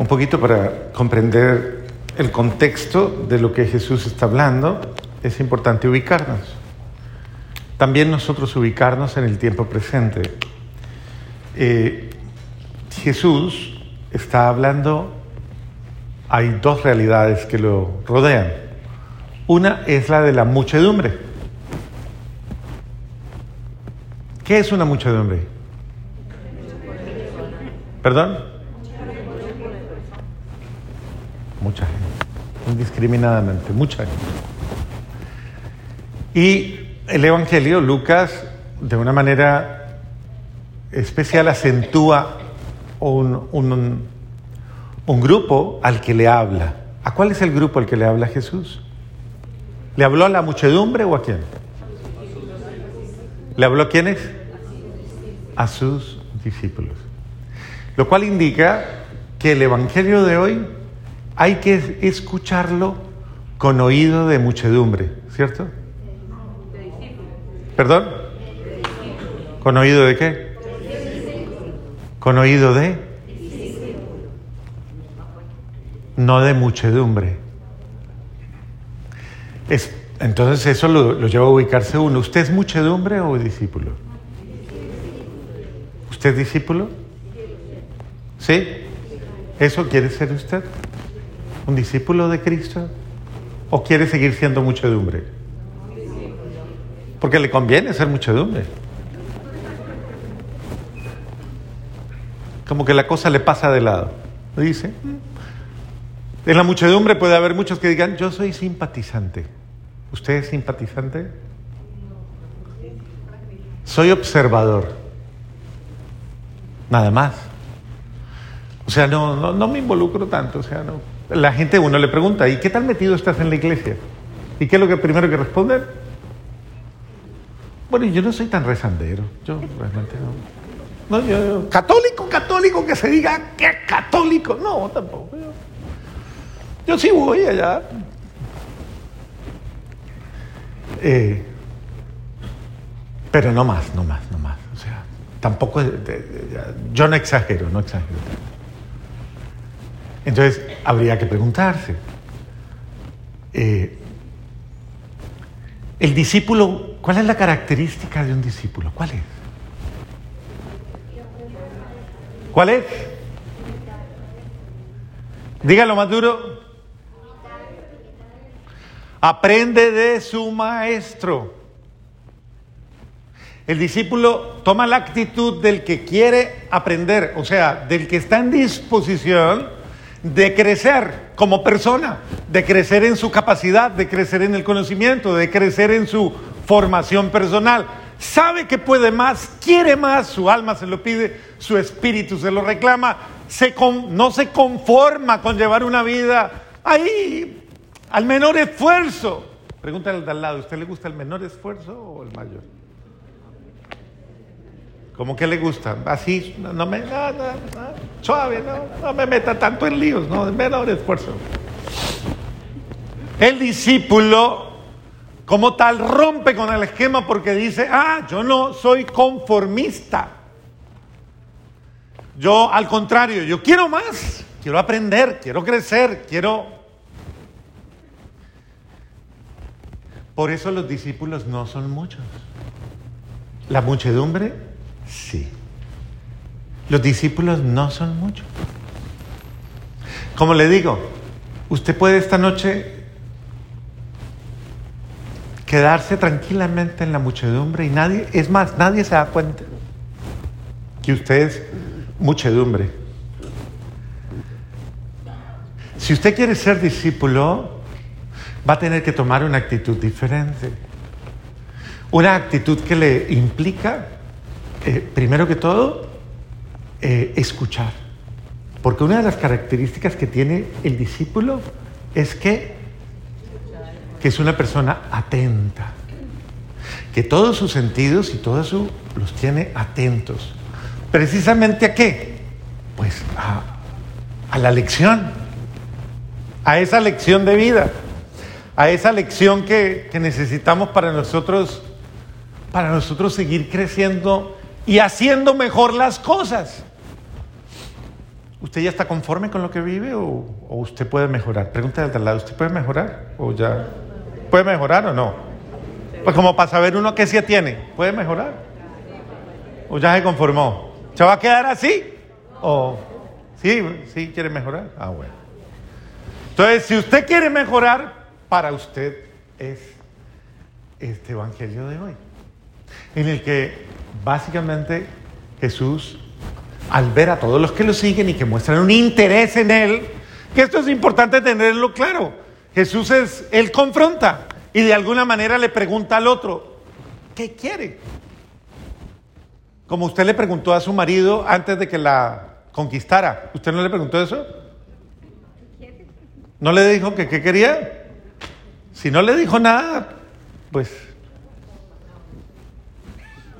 un poquito para comprender el contexto de lo que Jesús está hablando, es importante ubicarnos. También nosotros ubicarnos en el tiempo presente. Eh, Jesús está hablando, hay dos realidades que lo rodean. Una es la de la muchedumbre. ¿Qué es una muchedumbre? ¿Perdón? Mucha gente, indiscriminadamente, mucha gente. Y el Evangelio, Lucas, de una manera especial acentúa un, un, grupo al que le habla. ¿A cuál es el grupo al que le habla Jesús? ¿Le habló a la muchedumbre o a quién? ¿Le habló a quiénes? A sus discípulos. Lo cual indica que el Evangelio de hoy hay que escucharlo con oído de muchedumbre, ¿cierto? ¿Perdón? ¿Con oído de qué? Con oído de... No de muchedumbre. Es, entonces eso lo, lo lleva a ubicarse uno. ¿Usted es muchedumbre o discípulo? ¿Usted es discípulo? ¿Sí? ¿Eso quiere ser usted? ¿Un discípulo de Cristo? ¿O quiere seguir siendo muchedumbre? Porque le conviene ser muchedumbre. Como que la cosa le pasa de lado. Dice. En la muchedumbre puede haber muchos que digan, yo soy simpatizante. ¿Usted es simpatizante? Soy observador. Nada más. O sea, no, no, no, me involucro tanto. O sea, no. La gente, uno le pregunta, ¿y qué tan metido estás en la iglesia? ¿Y qué es lo que primero que responden? Bueno, yo no soy tan rezandero. Yo realmente no. yo, católico, católico, que se diga que católico. No, tampoco. Yo, yo sí voy allá. Eh, pero no más, no más, no más. O sea, tampoco. Yo no exagero, no exagero. Entonces, habría que preguntarse. Eh, el discípulo, ¿cuál es la característica de un discípulo? ¿Cuál es? ¿Cuál es? Dígalo más duro. Aprende de su maestro. El discípulo toma la actitud del que quiere aprender, o sea, del que está en disposición de crecer como persona, de crecer en su capacidad, de crecer en el conocimiento, de crecer en su formación personal. Sabe que puede más, quiere más, su alma se lo pide, su espíritu se lo reclama, no se conforma con llevar una vida ahí al menor esfuerzo. Pregúntale al de al lado, ¿usted le gusta el menor esfuerzo o el mayor? ¿Cómo que le gusta? Así, no, me, no, suave, no, me meta tanto en líos, no, menor esfuerzo. El discípulo, como tal, rompe con el esquema porque dice, ah, yo no soy conformista. Yo, al contrario, yo quiero más, quiero aprender, quiero crecer, quiero... Por eso los discípulos no son muchos. La muchedumbre Sí. Los discípulos no son muchos. Como le digo, usted puede esta noche quedarse tranquilamente en la muchedumbre y nadie, es más, nadie se da cuenta que usted es muchedumbre. Si usted quiere ser discípulo, va a tener que tomar una actitud diferente. Una actitud que le implica eh, primero que todo, eh, escuchar. Porque una de las características que tiene el discípulo es que, que es una persona atenta. Que todos sus sentidos y todo eso los tiene atentos. ¿Precisamente a qué? Pues a, a la lección. A esa lección de vida. A esa lección que, que necesitamos para nosotros, para nosotros seguir creciendo y haciendo mejor las cosas. ¿Usted ya está conforme con lo que vive o, usted puede mejorar? Pregúntale al lado, ¿usted puede mejorar o ya? ¿Puede mejorar o no? Pues como para saber uno qué sí tiene, ¿puede mejorar? ¿O ya se conformó? ¿Se va a quedar así? ¿O sí, sí quiere mejorar? Ah, bueno. Entonces, si usted quiere mejorar, para usted es este Evangelio de hoy, en el que básicamente Jesús, al ver a todos los que lo siguen y que muestran un interés en Él, que esto es importante tenerlo claro, Jesús es, Él confronta y de alguna manera le pregunta al otro, ¿qué quiere? Como usted le preguntó a su marido antes de que la conquistara, ¿usted no le preguntó eso? ¿No le dijo que qué quería? Si no le dijo nada, pues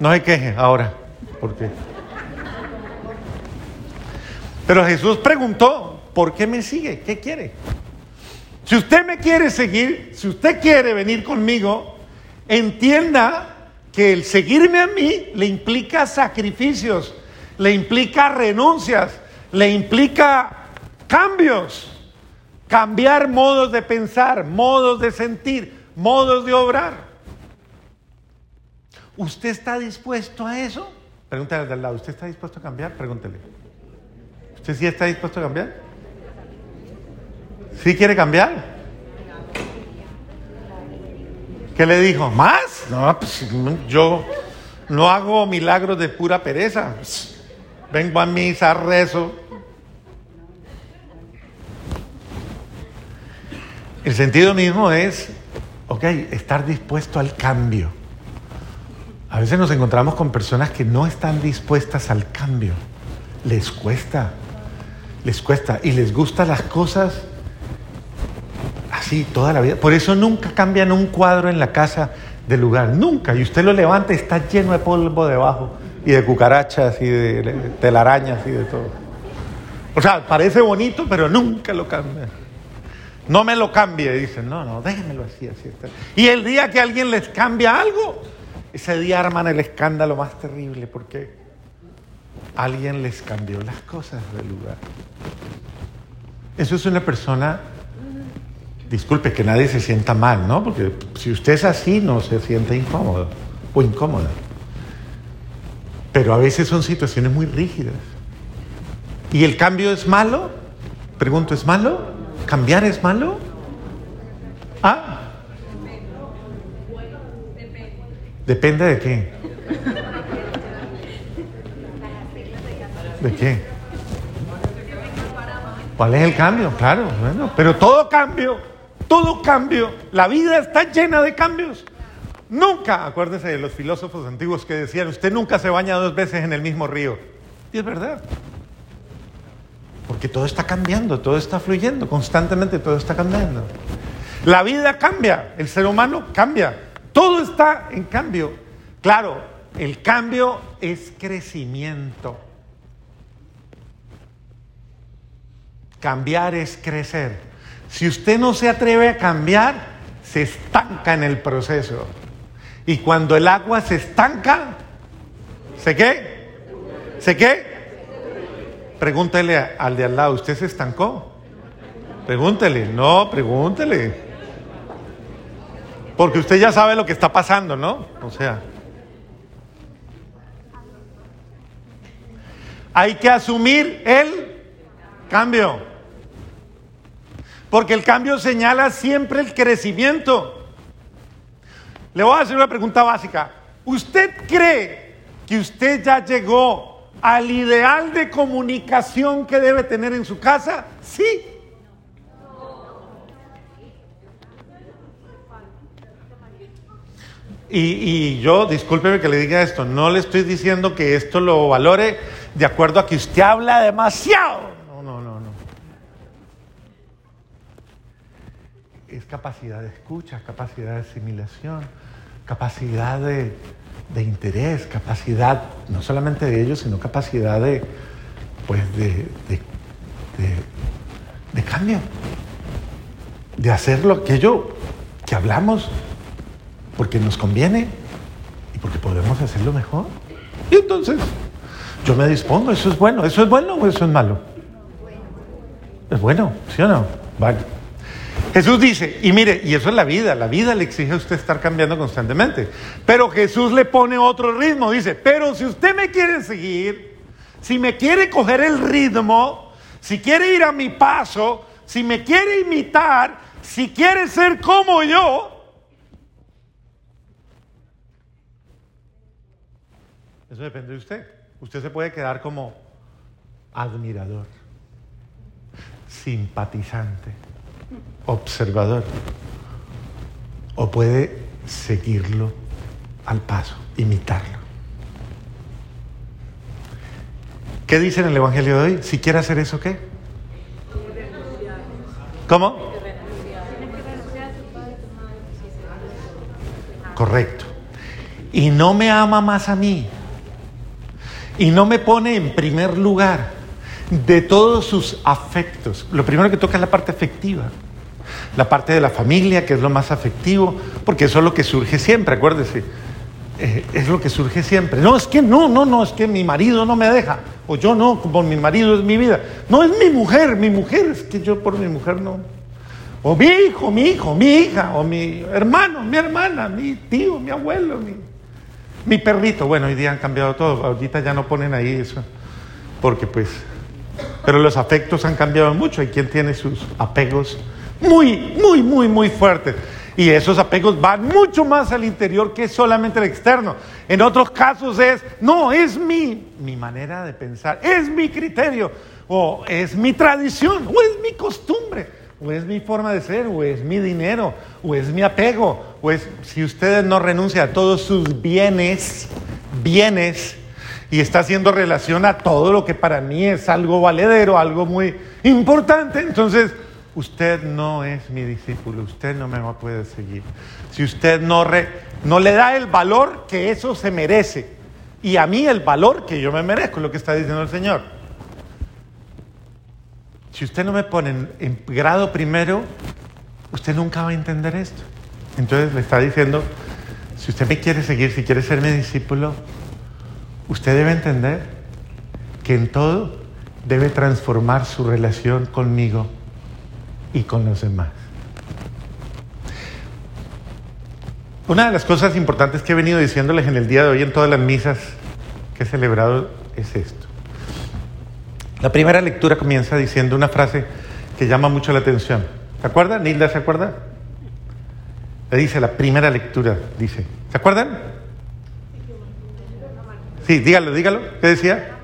no se queje ahora, porque. Pero Jesús preguntó, ¿por qué me sigue? ¿Qué quiere? Si usted me quiere seguir, si usted quiere venir conmigo, entienda que el seguirme a mí le implica sacrificios, le implica renuncias, le implica cambios, cambiar modos de pensar, modos de sentir, modos de obrar. ¿Usted está dispuesto a eso? Pregúntale al lado, ¿usted está dispuesto a cambiar? Pregúntele. ¿Usted sí está dispuesto a cambiar? ¿Sí quiere cambiar? ¿Qué le dijo? ¿Más? No, pues yo no hago milagros de pura pereza. Vengo a misa, rezo. El sentido mismo es, ok, estar dispuesto al cambio. A veces nos encontramos con personas que no están dispuestas al cambio. Les cuesta, les cuesta y les gustan las cosas así toda la vida. Por eso nunca cambian un cuadro en la casa del lugar, nunca. Y usted lo levanta y está lleno de polvo debajo y de cucarachas y de telarañas y de todo. O sea, parece bonito, pero nunca lo cambia. No me lo cambie, dicen. No, no, déjenmelo así, así está. Y el día que alguien les cambia algo, ese día arman el escándalo más terrible porque alguien les cambió las cosas del lugar. Eso es una persona, disculpe que nadie se sienta mal, ¿no? Porque si usted es así no se siente incómodo o incómoda. Pero a veces son situaciones muy rígidas. ¿Y el cambio es malo? Pregunto, ¿es malo? ¿Cambiar es malo? ¿Ah? Depende de qué. ¿De qué? ¿Cuál es el cambio? Claro, bueno, pero todo cambio, todo cambio, la vida está llena de cambios. Nunca, acuérdese de los filósofos antiguos que decían, usted nunca se baña dos veces en el mismo río. Y es verdad. Porque todo está cambiando, todo está fluyendo, constantemente todo está cambiando. La vida cambia, el ser humano cambia, todo está en cambio. Claro, el cambio es crecimiento. Cambiar es crecer. Si usted no se atreve a cambiar, se estanca en el proceso. Y cuando el agua se estanca, ¿se qué? ¿Se qué? Pregúntele al de al lado, ¿usted se estancó? Pregúntele, no, pregúntele. Porque usted ya sabe lo que está pasando, ¿no? O sea. Hay que asumir el cambio. Porque el cambio señala siempre el crecimiento. Le voy a hacer una pregunta básica. ¿Usted cree que usted ya llegó al ideal de comunicación que debe tener en su casa? Sí. Y, yo, discúlpeme que le diga esto, no le estoy diciendo que esto lo valore de acuerdo a que usted habla demasiado. No, no, no, no. Es capacidad de escucha, capacidad de asimilación, capacidad de, de interés, capacidad no solamente de ellos, sino capacidad de, pues de, de, cambio, de hacer lo aquello que hablamos porque nos conviene y porque podemos hacerlo mejor. Y entonces yo me dispongo, eso es bueno, eso es bueno o eso es malo. Es bueno, ¿sí o no? Vale. Jesús dice, y mire, y eso es la vida, la vida le exige a usted estar cambiando constantemente. Pero Jesús le pone otro ritmo, dice, pero si usted me quiere seguir, si me quiere coger el ritmo, si quiere ir a mi paso, si me quiere imitar, si quiere ser como yo, eso depende de usted. Usted se puede quedar como admirador, simpatizante observador o puede seguirlo al paso, imitarlo. ¿Qué dice en el Evangelio de hoy? Si quiere hacer eso, ¿qué? ¿Cómo? Correcto. Y no me ama más a mí. Y no me pone en primer lugar de todos sus afectos. Lo primero que toca es la parte afectiva. La parte de la familia, que es lo más afectivo, porque eso es lo que surge siempre, acuérdese. Eh, es lo que surge siempre. No, es que no, no, no, es que mi marido no me deja. O yo no, como mi marido es mi vida. No, es mi mujer, mi mujer, es que yo por mi mujer no. O mi hijo, mi hijo, mi hija, o mi hermano, mi hermana, mi tío, mi abuelo, mi, mi perrito. Bueno, hoy día han cambiado todo. Ahorita ya no ponen ahí eso. Porque pues pero los afectos han cambiado mucho. Hay quien tiene sus apegos muy, muy, muy, muy fuertes. Y esos apegos van mucho más al interior que solamente al externo. En otros casos es, no, es mi, mi manera de pensar, es mi criterio, o es mi tradición, o es mi costumbre, o es mi forma de ser, o es mi dinero, o es mi apego, o es, si usted no renuncia a todos sus bienes, bienes, y está haciendo relación a todo lo que para mí es algo valedero, algo muy importante. Entonces, usted no es mi discípulo, usted no me poder seguir. Si usted no, no le da el valor que eso se merece y a mí el valor que yo me merezco, lo que está diciendo el Señor. Si usted no me pone en, grado primero, usted nunca va a entender esto. Entonces le está diciendo, si usted me quiere seguir, si quiere ser mi discípulo, Usted debe entender que en todo debe transformar su relación conmigo y con los demás. Una de las cosas importantes que he venido diciéndoles en el día de hoy en todas las misas que he celebrado es esto. La primera lectura comienza diciendo una frase que llama mucho la atención. ¿Se acuerdan? ¿Nilda se acuerda? Le dice la primera lectura, dice. ¿Se acuerdan? Sí, dígalo, dígalo. ¿Qué decía?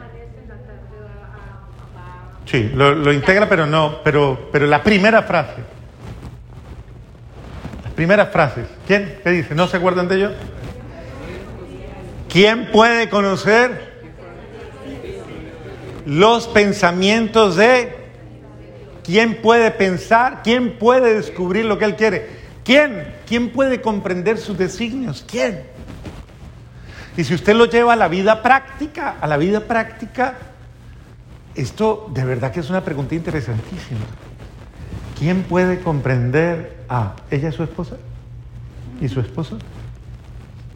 Sí, lo, integra, pero no, pero, pero la primera frase. Las primeras frases. ¿Quién? ¿Qué dice? ¿No se acuerdan de ello? ¿Quién puede conocer los pensamientos de quién puede pensar? ¿Quién puede descubrir lo que él quiere? ¿Quién? ¿Quién puede comprender sus designios? ¿Quién? Y si usted lo lleva a la vida práctica, a la vida práctica, esto de verdad que es una pregunta interesantísima. ¿Quién puede comprender a ella, su esposa? ¿Y su esposo?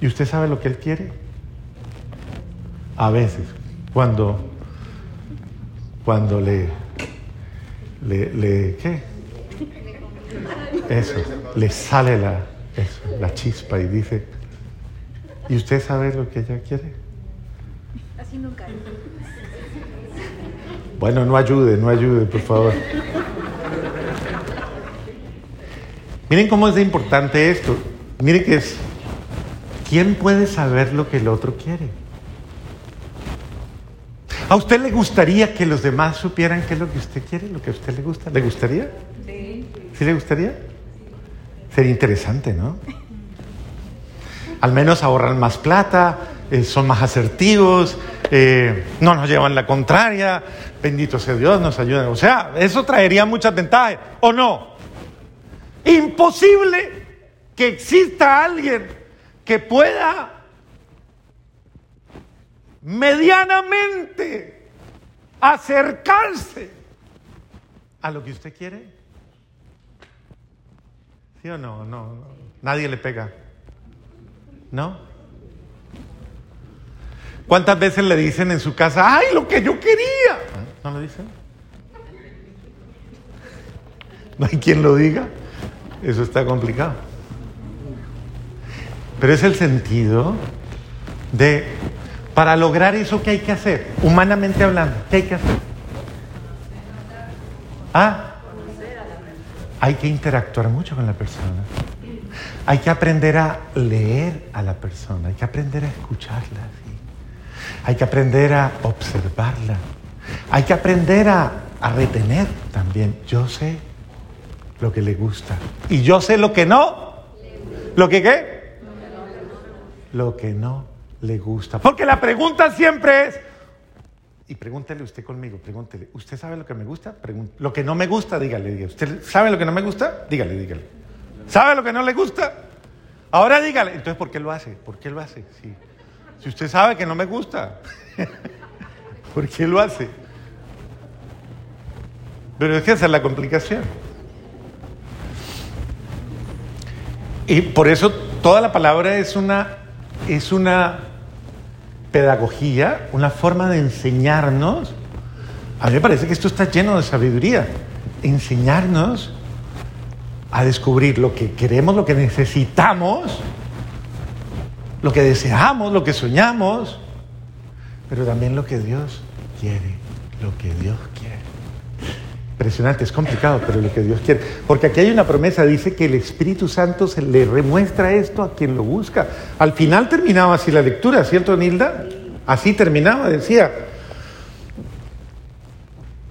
¿Y usted sabe lo que él quiere? A veces, cuando, cuando le, le, le ¿qué? Eso, le sale la, la chispa y dice, ¿Y usted sabe lo que ella quiere? Así nunca. Bueno, no ayude, no ayude, por favor. Miren cómo es de importante esto. Miren que es, ¿quién puede saber lo que el otro quiere? ¿A usted le gustaría que los demás supieran qué es lo que usted quiere, lo que a usted le gusta? ¿Le gustaría? Sí. ¿Sí le gustaría? Sería interesante, ¿no? al menos ahorran más plata, eh, son más asertivos, eh, no nos llevan la contraria, bendito sea Dios, nos ayudan. O sea, eso traería muchas ventajas, ¿o no? Imposible que exista alguien que pueda medianamente acercarse a lo que usted quiere. ¿Sí o no? No, no. nadie le pega. ¿No? ¿Cuántas veces le dicen en su casa, ay, lo que yo quería? ¿No lo dicen? no hay quien lo diga, eso está complicado. Pero es el sentido de, para lograr eso, ¿qué hay que hacer? Humanamente hablando, ¿qué hay que hacer? Ah, hay que interactuar mucho con la persona. Hay que aprender a leer a la persona, hay que aprender a escucharla, hay que aprender a observarla, hay que aprender a, a retener también. Yo sé lo que le gusta y yo sé lo que no. ¿Lo que qué? Lo que no le gusta. Porque la pregunta siempre es, y pregúntele usted conmigo, pregúntele, ¿usted sabe lo que me gusta? lo que no me gusta, dígale, dígale. ¿Usted sabe lo que no me gusta? Dígale, dígale. ¿Sabe lo que no le gusta? Ahora dígale. Entonces, ¿por qué lo hace? ¿Por qué lo hace? Sí. Si usted sabe que no me gusta, ¿por qué lo hace? Pero es que esa es la complicación. Y por eso toda la palabra es una, es una pedagogía, una forma de enseñarnos. A mí me parece que esto está lleno de sabiduría. Enseñarnos a descubrir lo que queremos, lo que necesitamos, lo que deseamos, lo que soñamos, pero también lo que Dios quiere, lo que Dios quiere. Impresionante, es complicado, pero lo que Dios quiere. Porque aquí hay una promesa, dice que el Espíritu Santo se le remuestra esto a quien lo busca. Al final terminaba así la lectura, ¿cierto, Nilda? Así terminaba, decía,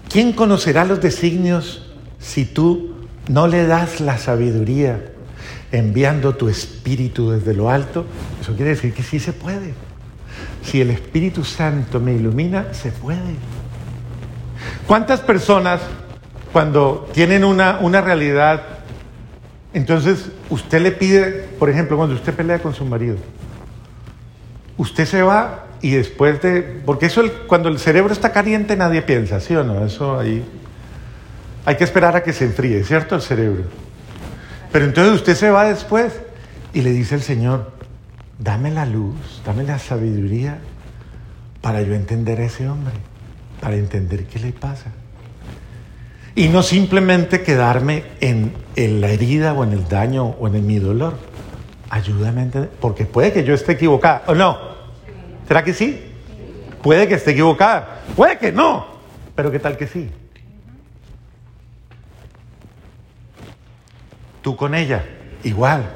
¿quién conocerá los designios si tú no le das la sabiduría enviando tu espíritu desde lo alto? Eso quiere decir que sí se puede. Si el Espíritu Santo me ilumina, se puede. ¿Cuántas personas cuando tienen una, una realidad, entonces usted le pide, por ejemplo, cuando usted pelea con su marido, usted se va y después de, porque eso cuando el cerebro está caliente nadie piensa, ¿sí o no? Eso ahí hay que esperar a que se enfríe, ¿cierto? El cerebro. Pero entonces usted se va después y le dice al Señor, dame la luz, dame la sabiduría para yo entender a ese hombre, para entender qué le pasa. Y no simplemente quedarme en, la herida o en el daño o en mi dolor. Ayúdame a entender, porque puede que yo esté equivocada, ¿o no? ¿Será que sí? Puede que esté equivocada, puede que no, pero ¿qué tal que sí? Tú con ella, igual.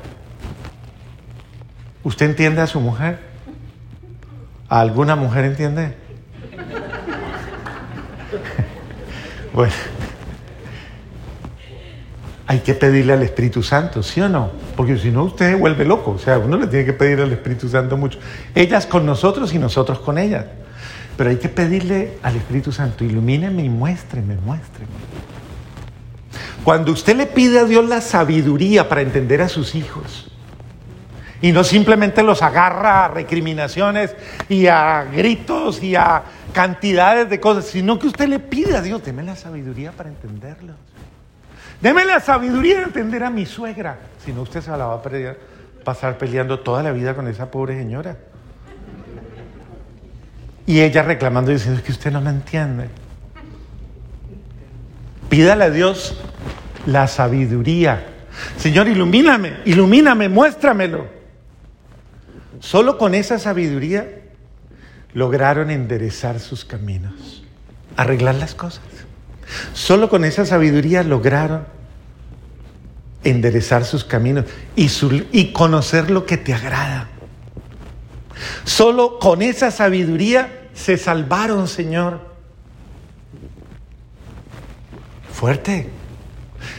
¿Usted entiende a su mujer? ¿A alguna mujer entiende? bueno. Hay que pedirle al Espíritu Santo, ¿sí o no? Porque si no, usted se vuelve loco. O sea, uno le tiene que pedir al Espíritu Santo mucho. Ellas con nosotros y nosotros con ellas. Pero hay que pedirle al Espíritu Santo, ilumíneme y muéstreme, muéstreme. Cuando usted le pide a Dios la sabiduría para entender a sus hijos, y no simplemente los agarra a recriminaciones y a gritos y a cantidades de cosas, sino que usted le pide a Dios, deme la sabiduría para entenderlos. Deme la sabiduría de entender a mi suegra. Si no, usted se la va a pasar peleando toda la vida con esa pobre señora. Y ella reclamando y diciendo, es que usted no me entiende. Pídale a Dios la sabiduría. Señor, ilumíname, ilumíname, muéstramelo. Solo con esa sabiduría lograron enderezar sus caminos, arreglar las cosas. Solo con esa sabiduría lograron enderezar sus caminos y, y conocer lo que te agrada. Solo con esa sabiduría se salvaron, Señor. Fuerte.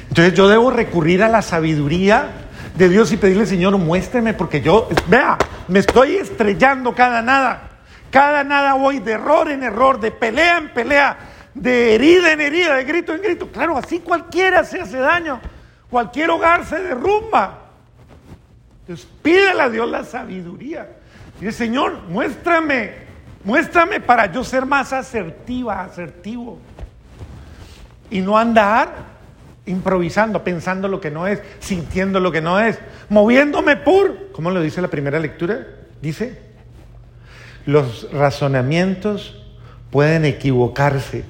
Entonces yo debo recurrir a la sabiduría de Dios y pedirle, Señor, muéstreme, porque yo, vea, me estoy estrellando cada nada. Cada nada voy de error en error, de pelea en pelea de herida en herida, de grito en grito. Claro, así cualquiera se hace daño, cualquier hogar se derrumba. Entonces pídele a Dios la sabiduría. El Señor, muéstrame, muéstrame para yo ser más asertiva, asertivo. Y no andar improvisando, pensando lo que no es, sintiendo lo que no es, moviéndome por, ¿cómo lo dice la primera lectura? Dice, los razonamientos pueden equivocarse,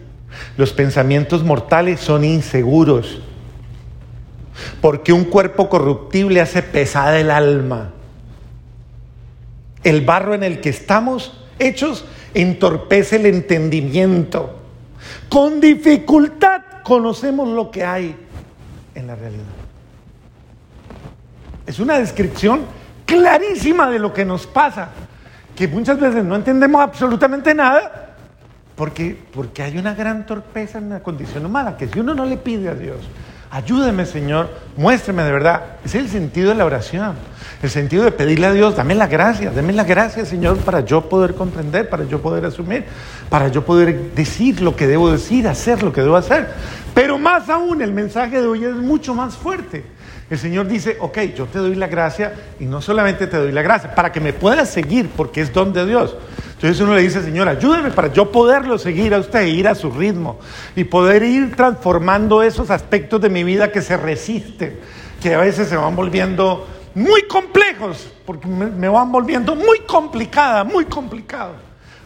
los pensamientos mortales son inseguros. porque un cuerpo corruptible hace pesada el alma. El barro en el que estamos hechos entorpece el entendimiento. Con dificultad conocemos lo que hay en la realidad. Es una descripción clarísima de lo que nos pasa, que muchas veces no entendemos absolutamente nada, porque, porque hay una gran torpeza en la condición humana, que si uno no le pide a Dios, ayúdeme Señor, muéstreme de verdad, es el sentido de la oración, el sentido de pedirle a Dios, dame la gracia, dame la gracia Señor para yo poder comprender, para yo poder asumir, para yo poder decir lo que debo decir, hacer lo que debo hacer. Pero más aún, el mensaje de hoy es mucho más fuerte. El Señor dice, ok, yo te doy la gracia y no solamente te doy la gracia, para que me puedas seguir, porque es don de Dios. Entonces uno le dice, Señor, ayúdeme para yo poderlo seguir a usted, ir a su ritmo y poder ir transformando esos aspectos de mi vida que se resisten, que a veces se van volviendo muy complejos, porque me, van volviendo muy complicada, muy complicado.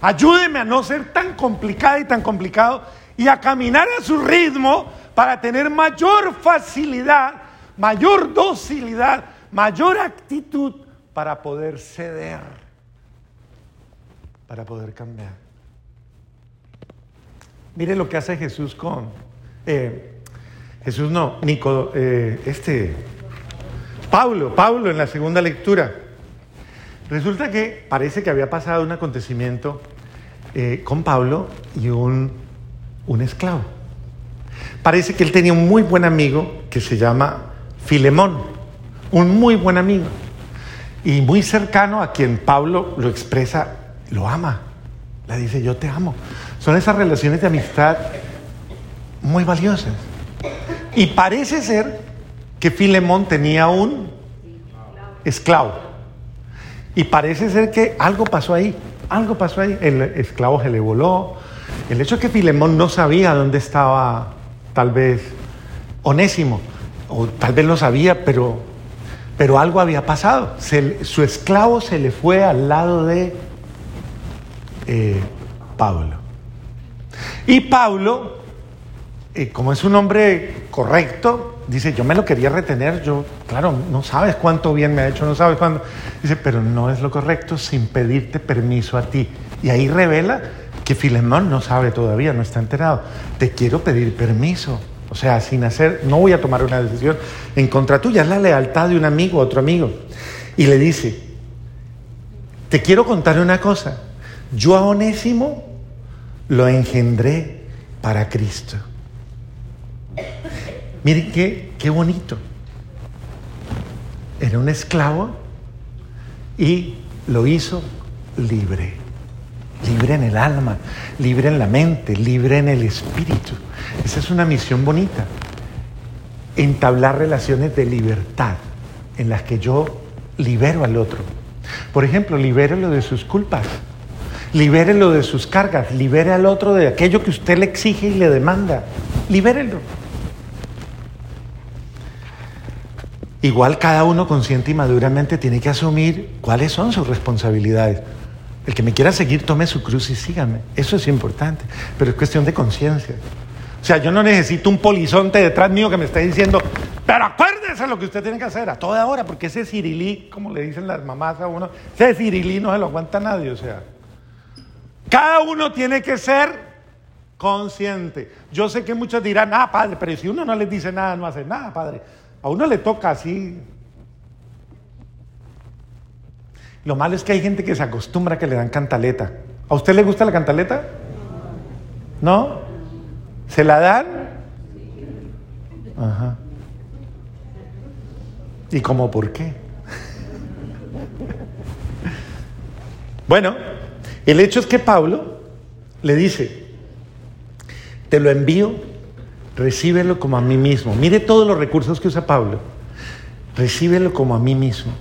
Ayúdeme a no ser tan complicada y tan complicado y a caminar a su ritmo para tener mayor facilidad mayor docilidad, mayor actitud para poder ceder, para poder cambiar. Mire lo que hace Jesús con eh, Jesús no, Nico, eh, este Pablo, Pablo en la segunda lectura. Resulta que parece que había pasado un acontecimiento eh, con Pablo y un, un esclavo. Parece que él tenía un muy buen amigo que se llama Filemón, un muy buen amigo y muy cercano a quien Pablo lo expresa, lo ama. Le dice, yo te amo. Son esas relaciones de amistad muy valiosas. Y parece ser que Filemón tenía un esclavo. Y parece ser que algo pasó ahí, algo pasó ahí. El esclavo se le voló. El hecho de que Filemón no sabía dónde estaba tal vez Onésimo o tal vez lo sabía, pero, pero algo había pasado. su esclavo se le fue al lado de eh, Pablo. Y Pablo, eh, como es un hombre correcto, dice, yo me lo quería retener, yo, claro, no sabes cuánto bien me ha hecho, no sabes cuándo. Dice, pero no es lo correcto sin pedirte permiso a ti. Y ahí revela que Filemón no sabe todavía, no está enterado. Te quiero pedir permiso. O sea, sin hacer, no voy a tomar una decisión en contra tuya, es la lealtad de un amigo a otro amigo. Y le dice, te quiero contar una cosa, yo a Onésimo lo engendré para Cristo. Miren qué, qué bonito. Era un esclavo y lo hizo libre. Libre en el alma, libre en la mente, libre en el espíritu. Esa es una misión bonita. Entablar relaciones de libertad en las que yo libero al otro. Por ejemplo, libérelo de sus culpas, libérelo de sus cargas, libere al otro de aquello que usted le exige y le demanda. Libérelo. Igual cada uno consciente y maduramente tiene que asumir cuáles son sus responsabilidades. El que me quiera seguir, tome su cruz y sígame. Eso es importante, pero es cuestión de conciencia. O sea, yo no necesito un polizonte detrás mío que me esté diciendo, pero acuérdese lo que usted tiene que hacer a toda hora, porque ese cirilí, como le dicen las mamás a uno, ese cirilí no se lo aguanta nadie, o sea. Cada uno tiene que ser consciente. Yo sé que muchos dirán, ah, padre, pero si uno no les dice nada, no hace nada, padre. A uno le toca así. Lo malo es que hay gente que se acostumbra a que le dan cantaleta. ¿A usted le gusta la cantaleta? ¿No? ¿Se la dan? Ajá. ¿Y cómo por qué? bueno, el hecho es que Pablo le dice, te lo envío, recíbelo como a mí mismo. Mire todos los recursos que usa Pablo. Recíbelo como a mí mismo.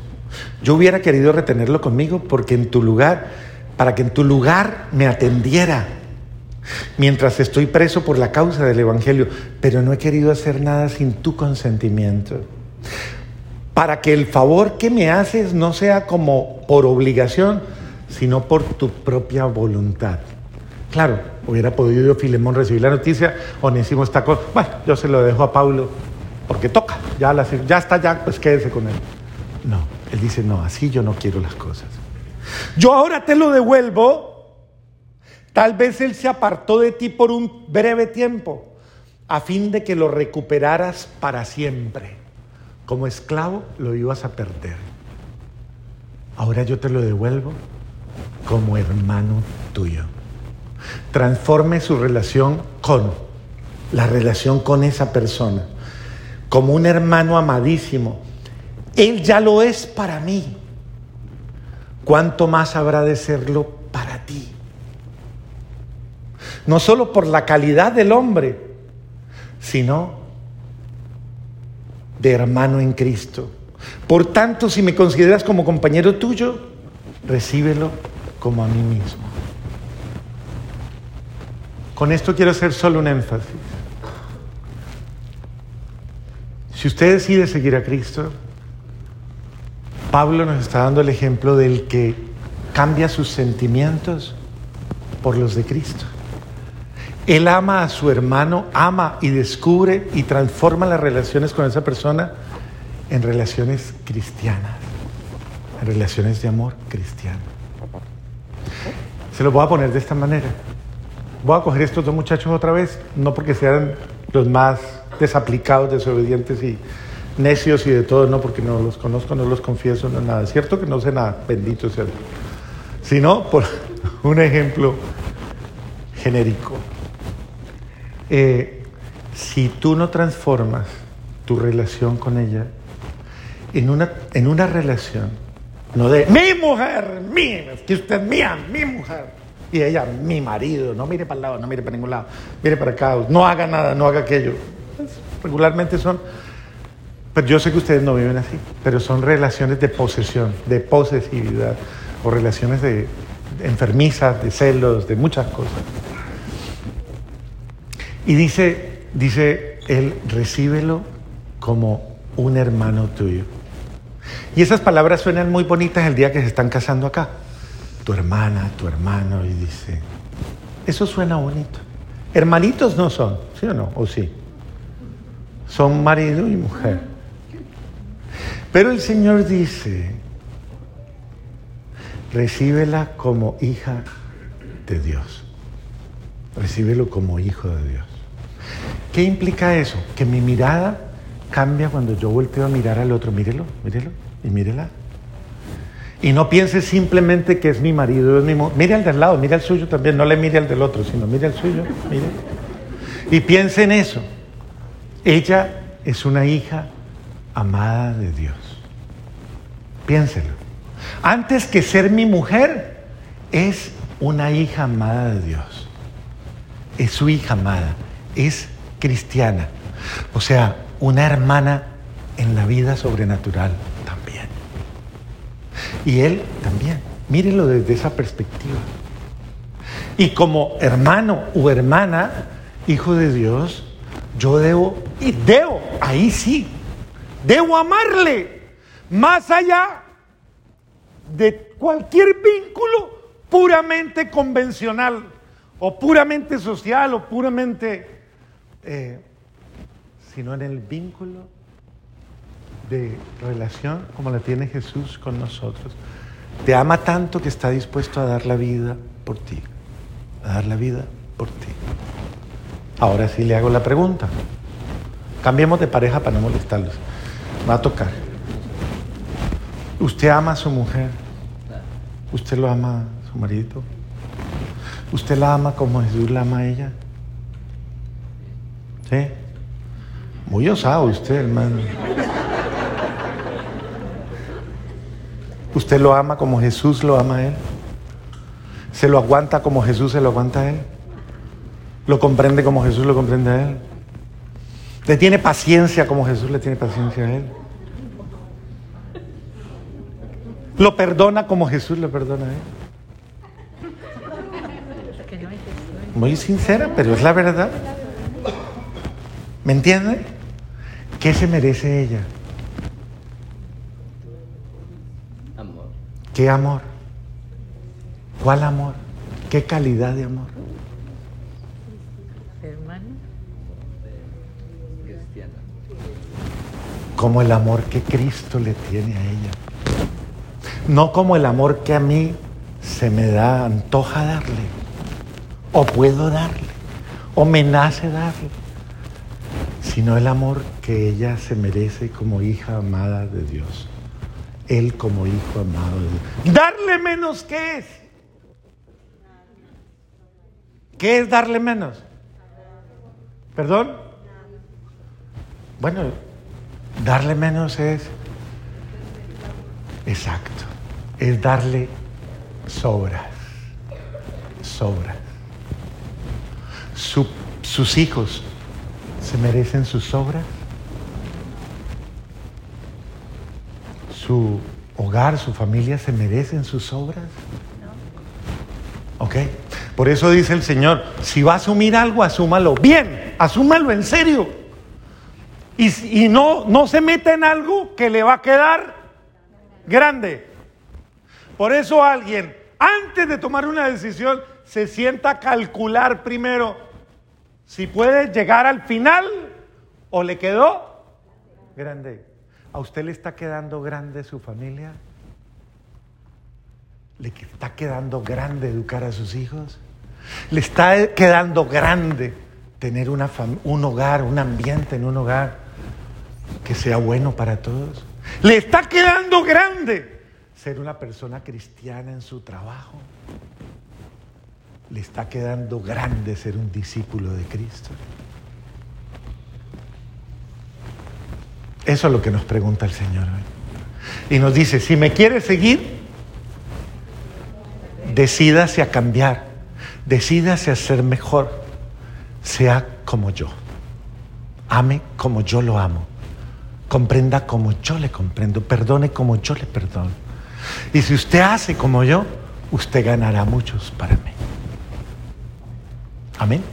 Yo hubiera querido retenerlo conmigo porque en tu lugar, para que en tu lugar me atendiera mientras estoy preso por la causa del Evangelio, pero no he querido hacer nada sin tu consentimiento. Para que el favor que me haces no sea como por obligación, sino por tu propia voluntad. Claro, hubiera podido Filemón recibir la noticia, Onésimo está con... Bueno, yo se lo dejo a Pablo porque toca, ya, ya está, ya, pues quédese con él. No, él dice, no, así yo no quiero las cosas. Yo ahora te lo devuelvo. Tal vez él se apartó de ti por un breve tiempo, a fin de que lo recuperaras para siempre. Como esclavo lo ibas a perder. Ahora yo te lo devuelvo como hermano tuyo. Transforme su relación con, la relación con esa persona, como un hermano amadísimo. Él ya lo es para mí. ¿Cuánto más habrá de serlo para ti? No solo por la calidad del hombre, sino de hermano en Cristo. Por tanto, si me consideras como compañero tuyo, recíbelo como a mí mismo. Con esto quiero hacer solo un énfasis. Si usted decide seguir a Cristo, Pablo nos está dando el ejemplo del que cambia sus sentimientos por los de Cristo. Él ama a su hermano, ama y descubre y transforma las relaciones con esa persona en relaciones cristianas, en relaciones de amor cristiano. Se lo voy a poner de esta manera. Voy a coger estos dos muchachos otra vez, no porque sean los más desaplicados, desobedientes y necios y de todo, no porque no los conozco, no los confieso, no nada. Es cierto que no sé nada, bendito sea Dios. Sino por un ejemplo genérico. Eh, si tú no transformas tu relación con ella en una, en una relación no de mi mujer, mi, que usted es mía, mi mujer. Y ella, mi marido, no mire para el lado, no mire para ningún lado, mire para acá, no haga nada, no haga aquello. Pues, regularmente son, pero yo sé que ustedes no viven así, pero son relaciones de posesión, de posesividad, o relaciones de enfermizas, de celos, de muchas cosas. Y dice, dice él, recíbelo como un hermano tuyo. Y esas palabras suenan muy bonitas el día que se están casando acá. Tu hermana, tu hermano, y dice, eso suena bonito. Hermanitos no son, ¿sí o no? ¿O sí? Son marido y mujer. Pero el Señor dice, recíbela como hija de Dios. Recíbelo como hijo de Dios. ¿Qué implica eso? Que mi mirada cambia cuando yo volteo a mirar al otro. Mírelo, mírelo y mírela. Y no piense simplemente que es mi marido, es mi Mire al del lado, mire al suyo también. No le mire al del otro, sino mire al suyo. Mire. Y piense en eso. Ella es una hija amada de Dios. Piénselo. Antes que ser mi mujer, es una hija amada de Dios. Es su hija amada. Es cristiana. O sea, una hermana en la vida sobrenatural también. Y él también. Mírenlo desde esa perspectiva. Y como hermano o hermana, hijo de Dios, yo debo, y debo, ahí sí, debo amarle más allá de cualquier vínculo puramente convencional o puramente social o puramente eh, sino en el vínculo de relación como la tiene Jesús con nosotros. Te ama tanto que está dispuesto a dar la vida por ti, a dar la vida por ti. Ahora sí le hago la pregunta. Cambiemos de pareja para no molestarlos. Va a tocar. ¿Usted ama a su mujer? ¿Usted lo ama a su marido? ¿Usted la ama como Jesús la ama a ella? ¿Sí? Muy osado usted, hermano. ¿Usted lo ama como Jesús lo ama a él? ¿Se lo aguanta como Jesús se lo aguanta a él? ¿Lo comprende como Jesús lo comprende a él? ¿Le tiene paciencia como Jesús le tiene paciencia a él? ¿Lo perdona como Jesús le perdona a él? Muy sincera, pero es la verdad. ¿Me entiende? ¿Qué se merece ella? Amor. ¿Qué amor? ¿Cuál amor? ¿Qué calidad de amor? Hermano. Cristiana. como el amor que Cristo le tiene a ella. No como el amor que a mí se me da, antoja darle, o puedo darle, o me nace darle, sino el amor que ella se merece como hija amada de Dios. Él como hijo amado de Dios. Darle menos, ¿qué es? ¿Qué es darle menos? ¿Perdón? Bueno, darle menos es, exacto, es darle sobras, sobras. Su- sus hijos se merecen sus sobras. Su hogar, su familia se merecen sus obras. ¿Ok? Por eso dice el Señor, si va a asumir algo, asúmalo bien, asúmalo en serio. Y, y no, no se meta en algo que le va a quedar grande. Por eso alguien, antes de tomar una decisión, se sienta a calcular primero si puede llegar al final o le quedó grande. ¿A usted le está quedando grande su familia? ¿Le está quedando grande educar a sus hijos? ¿Le está quedando grande tener una un hogar, un ambiente en un hogar que sea bueno para todos? ¿Le está quedando grande ser una persona cristiana en su trabajo? ¿Le está quedando grande ser un discípulo de Cristo? Eso es lo que nos pregunta el Señor. Y nos dice, si me quieres seguir, decídase a cambiar, decídase a ser mejor, sea como yo, ame como yo lo amo, comprenda como yo le comprendo, perdone como yo le perdono. Y si usted hace como yo, usted ganará muchos para mí. Amén.